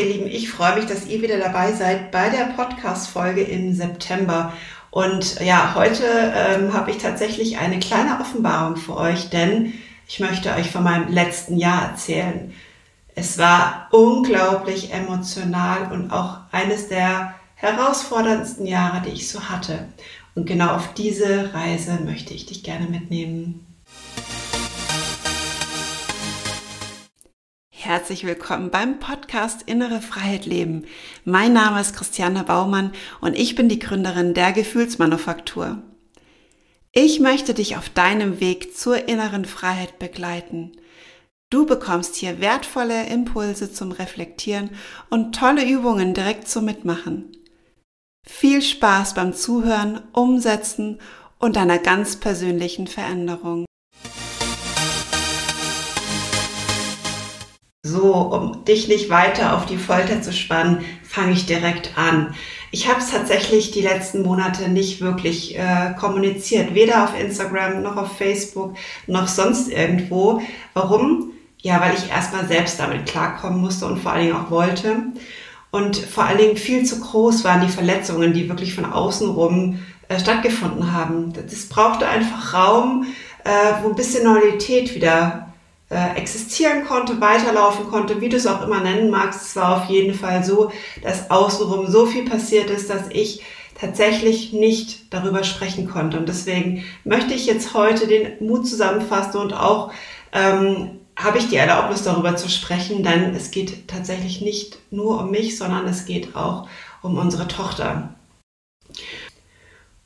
ihr Lieben, ich freue mich, dass ihr wieder dabei seid bei der Podcast-Folge im September. Und ja, heute ähm, habe ich tatsächlich eine kleine Offenbarung für euch, denn ich möchte euch von meinem letzten Jahr erzählen. Es war unglaublich emotional und auch eines der herausforderndsten Jahre, die ich so hatte. Und genau auf diese Reise möchte ich dich gerne mitnehmen. Herzlich willkommen beim Podcast Innere Freiheit Leben. Mein Name ist Christiane Baumann und ich bin die Gründerin der Gefühlsmanufaktur. Ich möchte dich auf deinem Weg zur inneren Freiheit begleiten. Du bekommst hier wertvolle Impulse zum Reflektieren und tolle Übungen direkt zum Mitmachen. Viel Spaß beim Zuhören, Umsetzen und deiner ganz persönlichen Veränderung. So, um dich nicht weiter auf die Folter zu spannen, fange ich direkt an. Ich habe es tatsächlich die letzten Monate nicht wirklich äh, kommuniziert, weder auf Instagram noch auf Facebook noch sonst irgendwo. Warum? Ja, weil ich erstmal selbst damit klarkommen musste und vor allen Dingen auch wollte. Und vor allen Dingen viel zu groß waren die Verletzungen, die wirklich von außen rum äh, stattgefunden haben. Das brauchte einfach Raum, äh, wo ein bisschen Normalität wieder äh, existieren konnte, weiterlaufen konnte, wie du es auch immer nennen magst. Es war auf jeden Fall so, dass außenrum so viel passiert ist, dass ich tatsächlich nicht darüber sprechen konnte. Und deswegen möchte ich jetzt heute den Mut zusammenfassen und auch ähm, habe ich die Erlaubnis darüber zu sprechen, denn es geht tatsächlich nicht nur um mich, sondern es geht auch um unsere Tochter.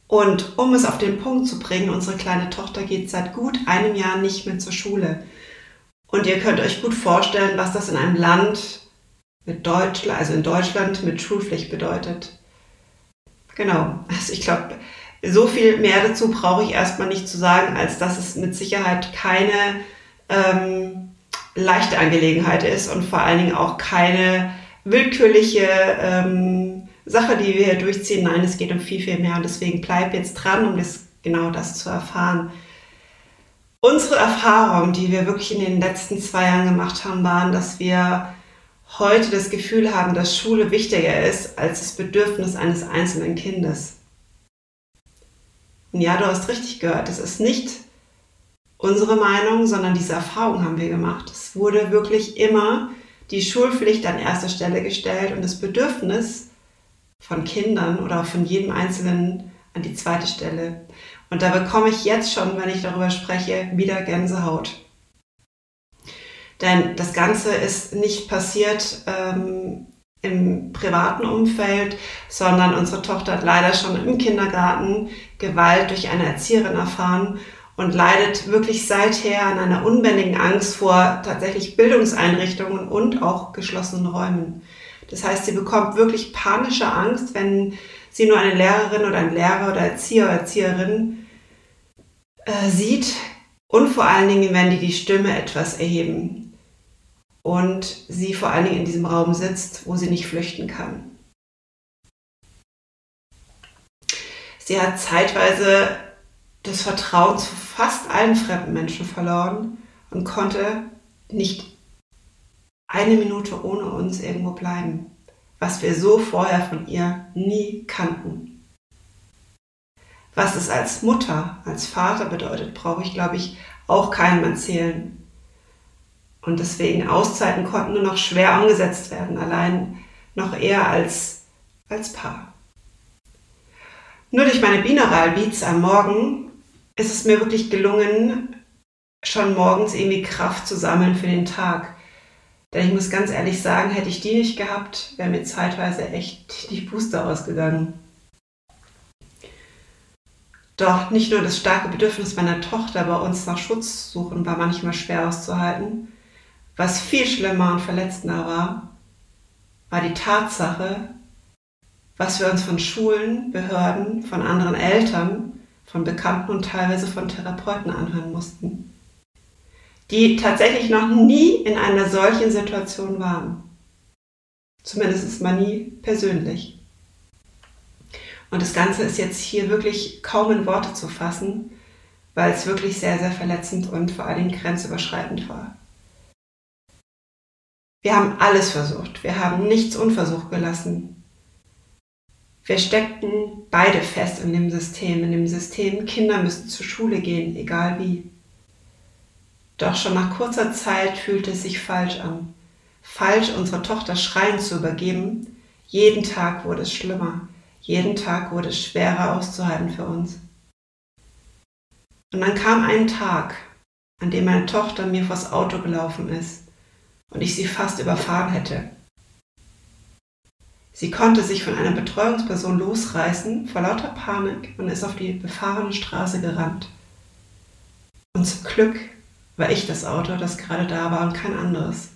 Und um es auf den Punkt zu bringen, unsere kleine Tochter geht seit gut einem Jahr nicht mehr zur Schule. Und ihr könnt euch gut vorstellen, was das in einem Land mit Deutschland, also in Deutschland mit Schulpflicht bedeutet. Genau. Also ich glaube, so viel mehr dazu brauche ich erstmal nicht zu sagen, als dass es mit Sicherheit keine ähm, leichte Angelegenheit ist und vor allen Dingen auch keine willkürliche ähm, Sache, die wir hier durchziehen. Nein, es geht um viel, viel mehr und deswegen bleib jetzt dran, um das, genau das zu erfahren. Unsere Erfahrungen, die wir wirklich in den letzten zwei Jahren gemacht haben, waren, dass wir heute das Gefühl haben, dass Schule wichtiger ist als das Bedürfnis eines einzelnen Kindes. Und ja, du hast richtig gehört, das ist nicht unsere Meinung, sondern diese Erfahrung haben wir gemacht. Es wurde wirklich immer die Schulpflicht an erster Stelle gestellt und das Bedürfnis von Kindern oder von jedem Einzelnen an die zweite Stelle. Und da bekomme ich jetzt schon, wenn ich darüber spreche, wieder Gänsehaut. Denn das Ganze ist nicht passiert ähm, im privaten Umfeld, sondern unsere Tochter hat leider schon im Kindergarten Gewalt durch eine Erzieherin erfahren und leidet wirklich seither an einer unbändigen Angst vor tatsächlich Bildungseinrichtungen und auch geschlossenen Räumen. Das heißt, sie bekommt wirklich panische Angst, wenn sie nur eine Lehrerin oder einen Lehrer oder Erzieher oder Erzieherin äh, sieht und vor allen Dingen, wenn die die Stimme etwas erheben und sie vor allen Dingen in diesem Raum sitzt, wo sie nicht flüchten kann. Sie hat zeitweise das Vertrauen zu fast allen fremden Menschen verloren und konnte nicht eine Minute ohne uns irgendwo bleiben, was wir so vorher von ihr nie kannten. Was es als Mutter, als Vater bedeutet, brauche ich, glaube ich, auch keinem erzählen. Und deswegen Auszeiten konnten nur noch schwer umgesetzt werden, allein noch eher als, als Paar. Nur durch meine Binaural Beats am Morgen ist es mir wirklich gelungen, schon morgens irgendwie Kraft zu sammeln für den Tag. Denn ich muss ganz ehrlich sagen, hätte ich die nicht gehabt, wäre mir zeitweise echt die Puste ausgegangen. Doch nicht nur das starke Bedürfnis meiner Tochter bei uns nach Schutz suchen war manchmal schwer auszuhalten. Was viel schlimmer und verletzender war, war die Tatsache, was wir uns von Schulen, Behörden, von anderen Eltern, von Bekannten und teilweise von Therapeuten anhören mussten, die tatsächlich noch nie in einer solchen Situation waren. Zumindest ist man nie persönlich. Und das Ganze ist jetzt hier wirklich kaum in Worte zu fassen, weil es wirklich sehr, sehr verletzend und vor allen Dingen grenzüberschreitend war. Wir haben alles versucht. Wir haben nichts unversucht gelassen. Wir steckten beide fest in dem System, in dem System, Kinder müssen zur Schule gehen, egal wie. Doch schon nach kurzer Zeit fühlte es sich falsch an. Falsch, unsere Tochter schreien zu übergeben. Jeden Tag wurde es schlimmer. Jeden Tag wurde es schwerer auszuhalten für uns. Und dann kam ein Tag, an dem meine Tochter mir vors Auto gelaufen ist und ich sie fast überfahren hätte. Sie konnte sich von einer Betreuungsperson losreißen vor lauter Panik und ist auf die befahrene Straße gerannt. Und zum Glück war ich das Auto, das gerade da war und kein anderes.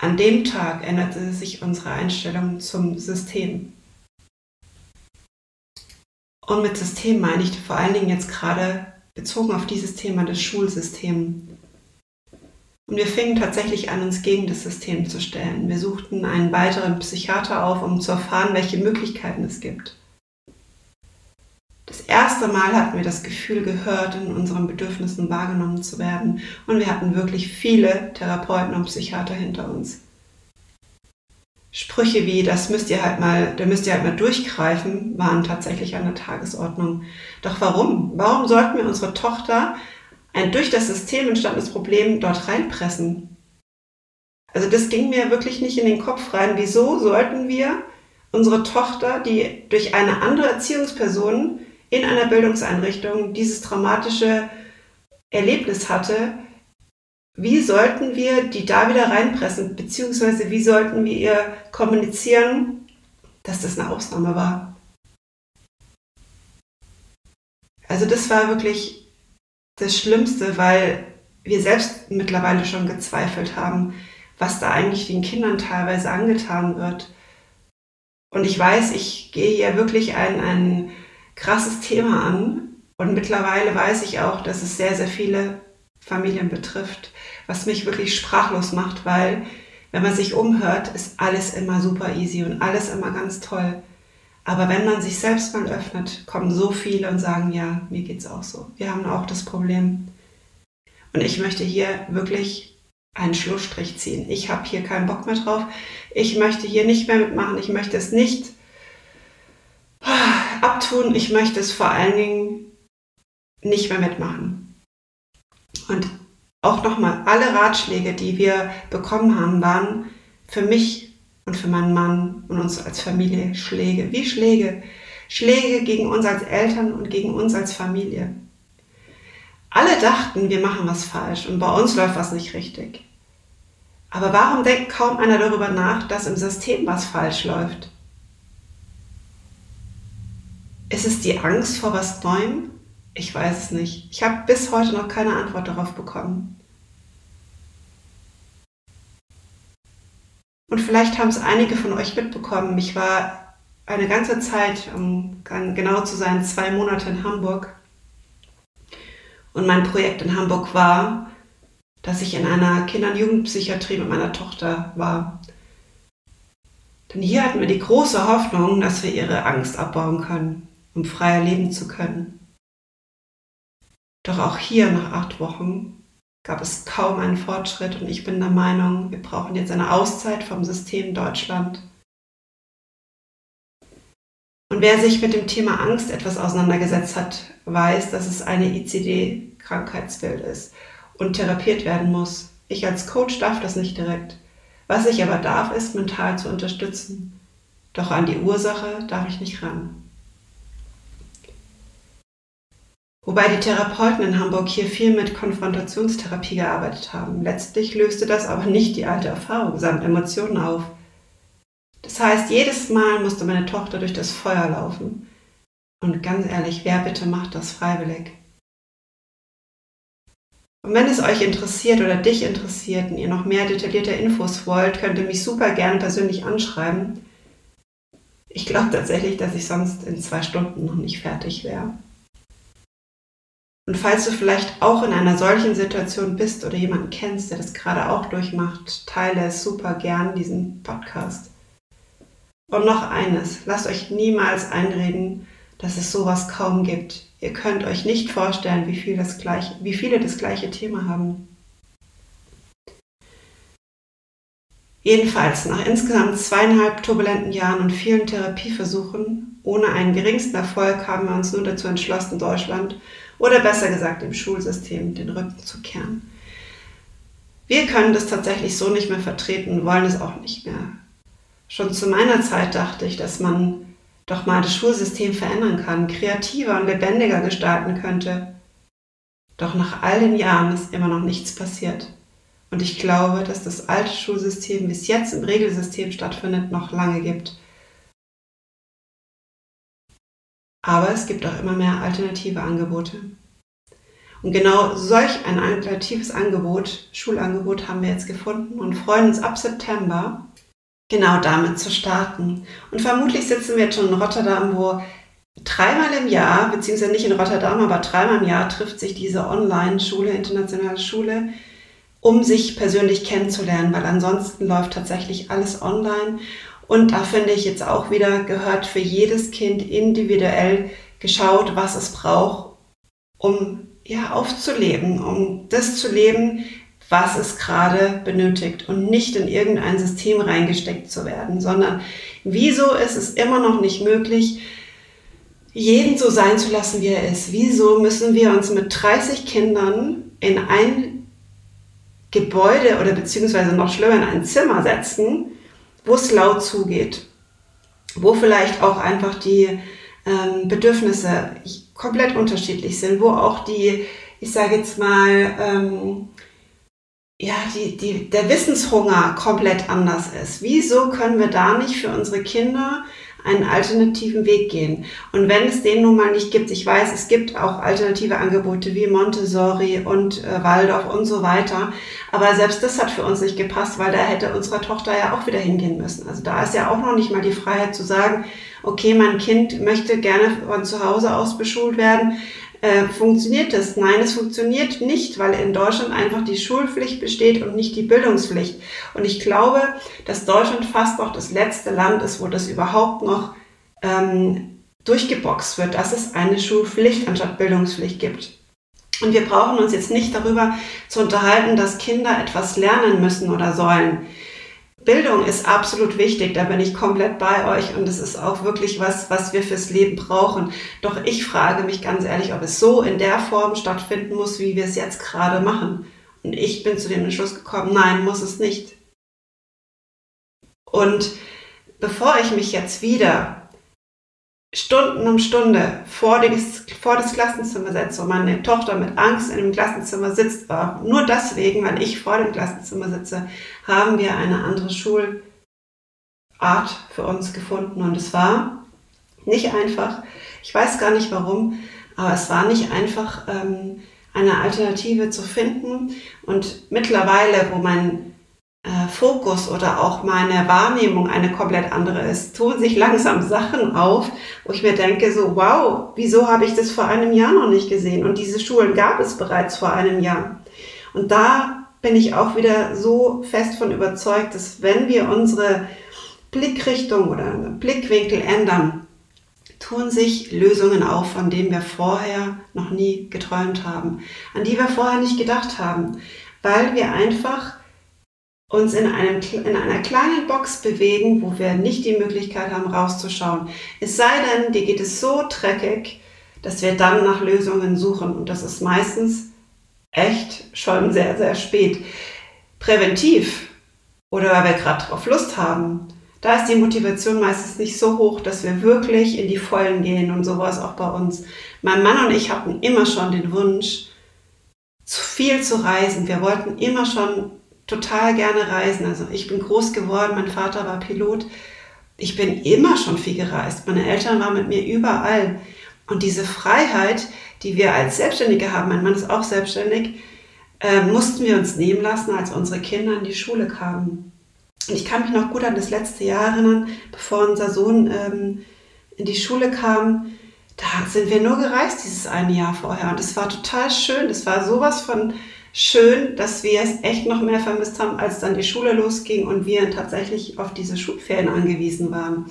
An dem Tag änderte sich unsere Einstellung zum System. Und mit System meine ich vor allen Dingen jetzt gerade bezogen auf dieses Thema des Schulsystems. Und wir fingen tatsächlich an, uns gegen das System zu stellen. Wir suchten einen weiteren Psychiater auf, um zu erfahren, welche Möglichkeiten es gibt. Erste Mal hatten wir das Gefühl gehört, in unseren Bedürfnissen wahrgenommen zu werden. Und wir hatten wirklich viele Therapeuten und Psychiater hinter uns. Sprüche wie, das müsst ihr halt mal, da müsst ihr halt mal durchgreifen, waren tatsächlich an der Tagesordnung. Doch warum? Warum sollten wir unsere Tochter ein durch das System entstandenes Problem dort reinpressen? Also das ging mir wirklich nicht in den Kopf rein. Wieso sollten wir unsere Tochter, die durch eine andere Erziehungsperson in einer Bildungseinrichtung dieses traumatische Erlebnis hatte, wie sollten wir die da wieder reinpressen, beziehungsweise wie sollten wir ihr kommunizieren, dass das eine Ausnahme war. Also das war wirklich das Schlimmste, weil wir selbst mittlerweile schon gezweifelt haben, was da eigentlich den Kindern teilweise angetan wird. Und ich weiß, ich gehe hier wirklich ein, ein krasses Thema an. Und mittlerweile weiß ich auch, dass es sehr, sehr viele Familien betrifft, was mich wirklich sprachlos macht, weil wenn man sich umhört, ist alles immer super easy und alles immer ganz toll. Aber wenn man sich selbst mal öffnet, kommen so viele und sagen, ja, mir geht's auch so. Wir haben auch das Problem. Und ich möchte hier wirklich einen Schlussstrich ziehen. Ich habe hier keinen Bock mehr drauf. Ich möchte hier nicht mehr mitmachen. Ich möchte es nicht abtun. Ich möchte es vor allen Dingen nicht mehr mitmachen. Und auch nochmal, alle Ratschläge, die wir bekommen haben, waren für mich und für meinen Mann und uns als Familie Schläge. Wie Schläge? Schläge gegen uns als Eltern und gegen uns als Familie. Alle dachten, wir machen was falsch und bei uns läuft was nicht richtig. Aber warum denkt kaum einer darüber nach, dass im System was falsch läuft? Ist es die Angst vor was Neuem? Ich weiß es nicht. Ich habe bis heute noch keine Antwort darauf bekommen. Und vielleicht haben es einige von euch mitbekommen. Ich war eine ganze Zeit, um genau zu sein, zwei Monate in Hamburg. Und mein Projekt in Hamburg war, dass ich in einer Kinder- und Jugendpsychiatrie mit meiner Tochter war. Denn hier hatten wir die große Hoffnung, dass wir ihre Angst abbauen können, um freier leben zu können. Doch auch hier nach acht Wochen gab es kaum einen Fortschritt und ich bin der Meinung, wir brauchen jetzt eine Auszeit vom System Deutschland. Und wer sich mit dem Thema Angst etwas auseinandergesetzt hat, weiß, dass es eine ICD-Krankheitsbild ist und therapiert werden muss. Ich als Coach darf das nicht direkt. Was ich aber darf, ist mental zu unterstützen. Doch an die Ursache darf ich nicht ran. Wobei die Therapeuten in Hamburg hier viel mit Konfrontationstherapie gearbeitet haben. Letztlich löste das aber nicht die alte Erfahrung samt Emotionen auf. Das heißt, jedes Mal musste meine Tochter durch das Feuer laufen. Und ganz ehrlich, wer bitte macht das freiwillig? Und wenn es euch interessiert oder dich interessiert und ihr noch mehr detaillierte Infos wollt, könnt ihr mich super gerne persönlich anschreiben. Ich glaube tatsächlich, dass ich sonst in zwei Stunden noch nicht fertig wäre. Und falls du vielleicht auch in einer solchen Situation bist oder jemanden kennst, der das gerade auch durchmacht, teile super gern, diesen Podcast. Und noch eines, lasst euch niemals einreden, dass es sowas kaum gibt. Ihr könnt euch nicht vorstellen, wie, viel das gleiche, wie viele das gleiche Thema haben. Jedenfalls, nach insgesamt zweieinhalb turbulenten Jahren und vielen Therapieversuchen, ohne einen geringsten Erfolg, haben wir uns nur dazu entschlossen, Deutschland oder besser gesagt dem Schulsystem den Rücken zu kehren. Wir können das tatsächlich so nicht mehr vertreten wollen es auch nicht mehr. Schon zu meiner Zeit dachte ich, dass man doch mal das Schulsystem verändern kann, kreativer und lebendiger gestalten könnte. Doch nach all den Jahren ist immer noch nichts passiert. Und ich glaube, dass das alte Schulsystem, wie es jetzt im Regelsystem stattfindet, noch lange gibt. Aber es gibt auch immer mehr alternative Angebote. Und genau solch ein alternatives Angebot, Schulangebot, haben wir jetzt gefunden und freuen uns ab September genau damit zu starten. Und vermutlich sitzen wir jetzt schon in Rotterdam, wo dreimal im Jahr, beziehungsweise nicht in Rotterdam, aber dreimal im Jahr trifft sich diese Online-Schule, internationale Schule, um sich persönlich kennenzulernen, weil ansonsten läuft tatsächlich alles online. Und da finde ich jetzt auch wieder gehört für jedes Kind individuell geschaut, was es braucht, um ja aufzuleben, um das zu leben, was es gerade benötigt und nicht in irgendein System reingesteckt zu werden, sondern wieso ist es immer noch nicht möglich, jeden so sein zu lassen, wie er ist? Wieso müssen wir uns mit 30 Kindern in ein Gebäude oder beziehungsweise noch schlimmer in ein Zimmer setzen, wo es laut zugeht, wo vielleicht auch einfach die ähm, Bedürfnisse komplett unterschiedlich sind, wo auch die, ich sage jetzt mal, ähm, ja, die, die, der Wissenshunger komplett anders ist. Wieso können wir da nicht für unsere Kinder einen alternativen Weg gehen? Und wenn es den nun mal nicht gibt, ich weiß, es gibt auch alternative Angebote wie Montessori und äh, Waldorf und so weiter, aber selbst das hat für uns nicht gepasst, weil da hätte unsere Tochter ja auch wieder hingehen müssen. Also da ist ja auch noch nicht mal die Freiheit zu sagen, okay, mein Kind möchte gerne von zu Hause aus beschult werden, äh, funktioniert das? Nein, es funktioniert nicht, weil in Deutschland einfach die Schulpflicht besteht und nicht die Bildungspflicht. Und ich glaube, dass Deutschland fast noch das letzte Land ist, wo das überhaupt noch ähm, durchgeboxt wird, dass es eine Schulpflicht anstatt Bildungspflicht gibt. Und wir brauchen uns jetzt nicht darüber zu unterhalten, dass Kinder etwas lernen müssen oder sollen. Bildung ist absolut wichtig, da bin ich komplett bei euch und es ist auch wirklich was, was wir fürs Leben brauchen. Doch ich frage mich ganz ehrlich, ob es so in der Form stattfinden muss, wie wir es jetzt gerade machen. Und ich bin zu dem Entschluss gekommen, nein, muss es nicht. Und bevor ich mich jetzt wieder Stunden um Stunde vor, die, vor das Klassenzimmer setze und meine Tochter mit Angst in dem Klassenzimmer sitzt, war nur deswegen, weil ich vor dem Klassenzimmer sitze, haben wir eine andere Schulart für uns gefunden. Und es war nicht einfach, ich weiß gar nicht warum, aber es war nicht einfach, ähm, eine Alternative zu finden. Und mittlerweile, wo mein äh, Fokus oder auch meine Wahrnehmung eine komplett andere ist, tun sich langsam Sachen auf, wo ich mir denke, so, wow, wieso habe ich das vor einem Jahr noch nicht gesehen? Und diese Schulen gab es bereits vor einem Jahr. Und da bin ich auch wieder so fest von überzeugt, dass wenn wir unsere Blickrichtung oder Blickwinkel ändern, tun sich Lösungen auf, von denen wir vorher noch nie geträumt haben, an die wir vorher nicht gedacht haben, weil wir einfach uns in, einem, in einer kleinen Box bewegen, wo wir nicht die Möglichkeit haben, rauszuschauen. Es sei denn, dir geht es so dreckig, dass wir dann nach Lösungen suchen. Und das ist meistens echt schon sehr, sehr spät. Präventiv oder weil wir gerade drauf Lust haben, da ist die Motivation meistens nicht so hoch, dass wir wirklich in die Vollen gehen und sowas auch bei uns. Mein Mann und ich hatten immer schon den Wunsch, zu viel zu reisen. Wir wollten immer schon total gerne reisen. Also ich bin groß geworden, mein Vater war Pilot. Ich bin immer schon viel gereist. Meine Eltern waren mit mir überall. Und diese Freiheit, die wir als Selbstständige haben, mein Mann ist auch selbstständig, äh, mussten wir uns nehmen lassen, als unsere Kinder in die Schule kamen. Und ich kann mich noch gut an das letzte Jahr erinnern, bevor unser Sohn ähm, in die Schule kam. Da sind wir nur gereist dieses eine Jahr vorher. Und es war total schön. Es war sowas von schön, dass wir es echt noch mehr vermisst haben, als dann die Schule losging und wir tatsächlich auf diese Schulferien angewiesen waren.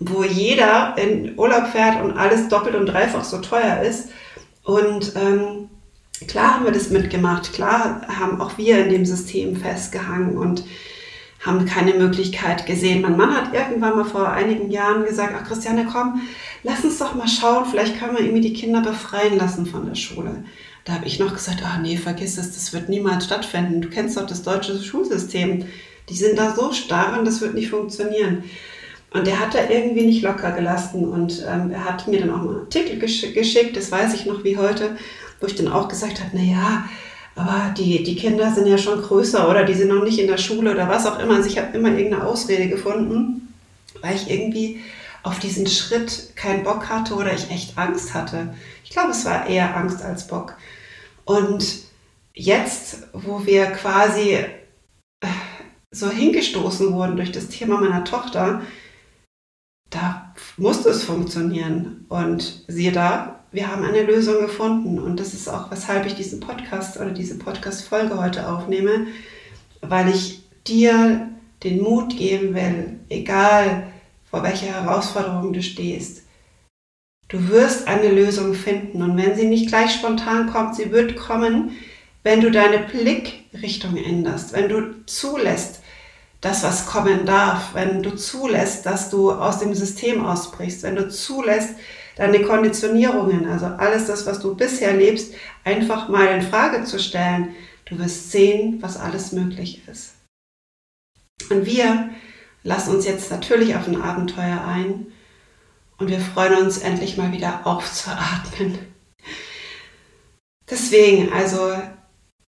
Wo jeder in Urlaub fährt und alles doppelt und dreifach so teuer ist. Und ähm, klar haben wir das mitgemacht, klar haben auch wir in dem System festgehangen und haben keine Möglichkeit gesehen. Mein Mann hat irgendwann mal vor einigen Jahren gesagt, ach Christiane, komm, lass uns doch mal schauen, vielleicht können wir irgendwie die Kinder befreien lassen von der Schule. Da habe ich noch gesagt, ach nee, vergiss es, das wird niemals stattfinden. Du kennst doch das deutsche Schulsystem. Die sind da so starr und das wird nicht funktionieren. Und er hat da irgendwie nicht locker gelassen und ähm, er hat mir dann auch einen Artikel gesch geschickt, das weiß ich noch wie heute, wo ich dann auch gesagt habe, naja, aber die, die Kinder sind ja schon größer oder die sind noch nicht in der Schule oder was auch immer. Also ich habe immer irgendeine Ausrede gefunden, weil ich irgendwie auf diesen Schritt keinen Bock hatte oder ich echt Angst hatte. Ich glaube, es war eher Angst als Bock. Und jetzt, wo wir quasi äh, so hingestoßen wurden durch das Thema meiner Tochter, da musste es funktionieren. Und siehe da, wir haben eine Lösung gefunden. Und das ist auch, weshalb ich diesen Podcast oder diese Podcast-Folge heute aufnehme, weil ich dir den Mut geben will, egal vor welcher Herausforderung du stehst. Du wirst eine Lösung finden. Und wenn sie nicht gleich spontan kommt, sie wird kommen, wenn du deine Blickrichtung änderst, wenn du zulässt, das, was kommen darf, wenn du zulässt, dass du aus dem System ausbrichst, wenn du zulässt, deine Konditionierungen, also alles das, was du bisher lebst, einfach mal in Frage zu stellen, du wirst sehen, was alles möglich ist. Und wir lassen uns jetzt natürlich auf ein Abenteuer ein und wir freuen uns endlich mal wieder aufzuatmen. Deswegen, also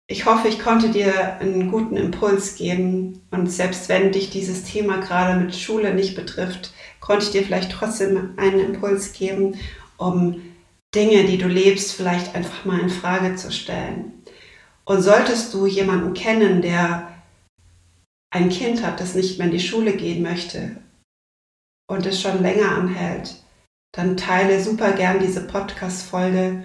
ich hoffe, ich konnte dir einen guten Impuls geben und selbst wenn dich dieses Thema gerade mit Schule nicht betrifft, konnte ich dir vielleicht trotzdem einen Impuls geben, um Dinge, die du lebst, vielleicht einfach mal in Frage zu stellen. Und solltest du jemanden kennen, der ein Kind hat, das nicht mehr in die Schule gehen möchte und es schon länger anhält, dann teile super gern diese Podcast-Folge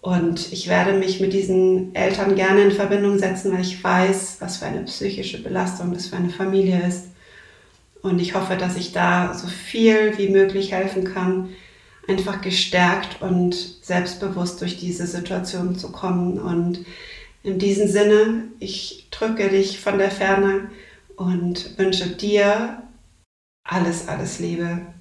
und ich werde mich mit diesen Eltern gerne in Verbindung setzen, weil ich weiß, was für eine psychische Belastung das für eine Familie ist. Und ich hoffe, dass ich da so viel wie möglich helfen kann, einfach gestärkt und selbstbewusst durch diese Situation zu kommen. Und in diesem Sinne, ich drücke dich von der Ferne und wünsche dir alles, alles Liebe.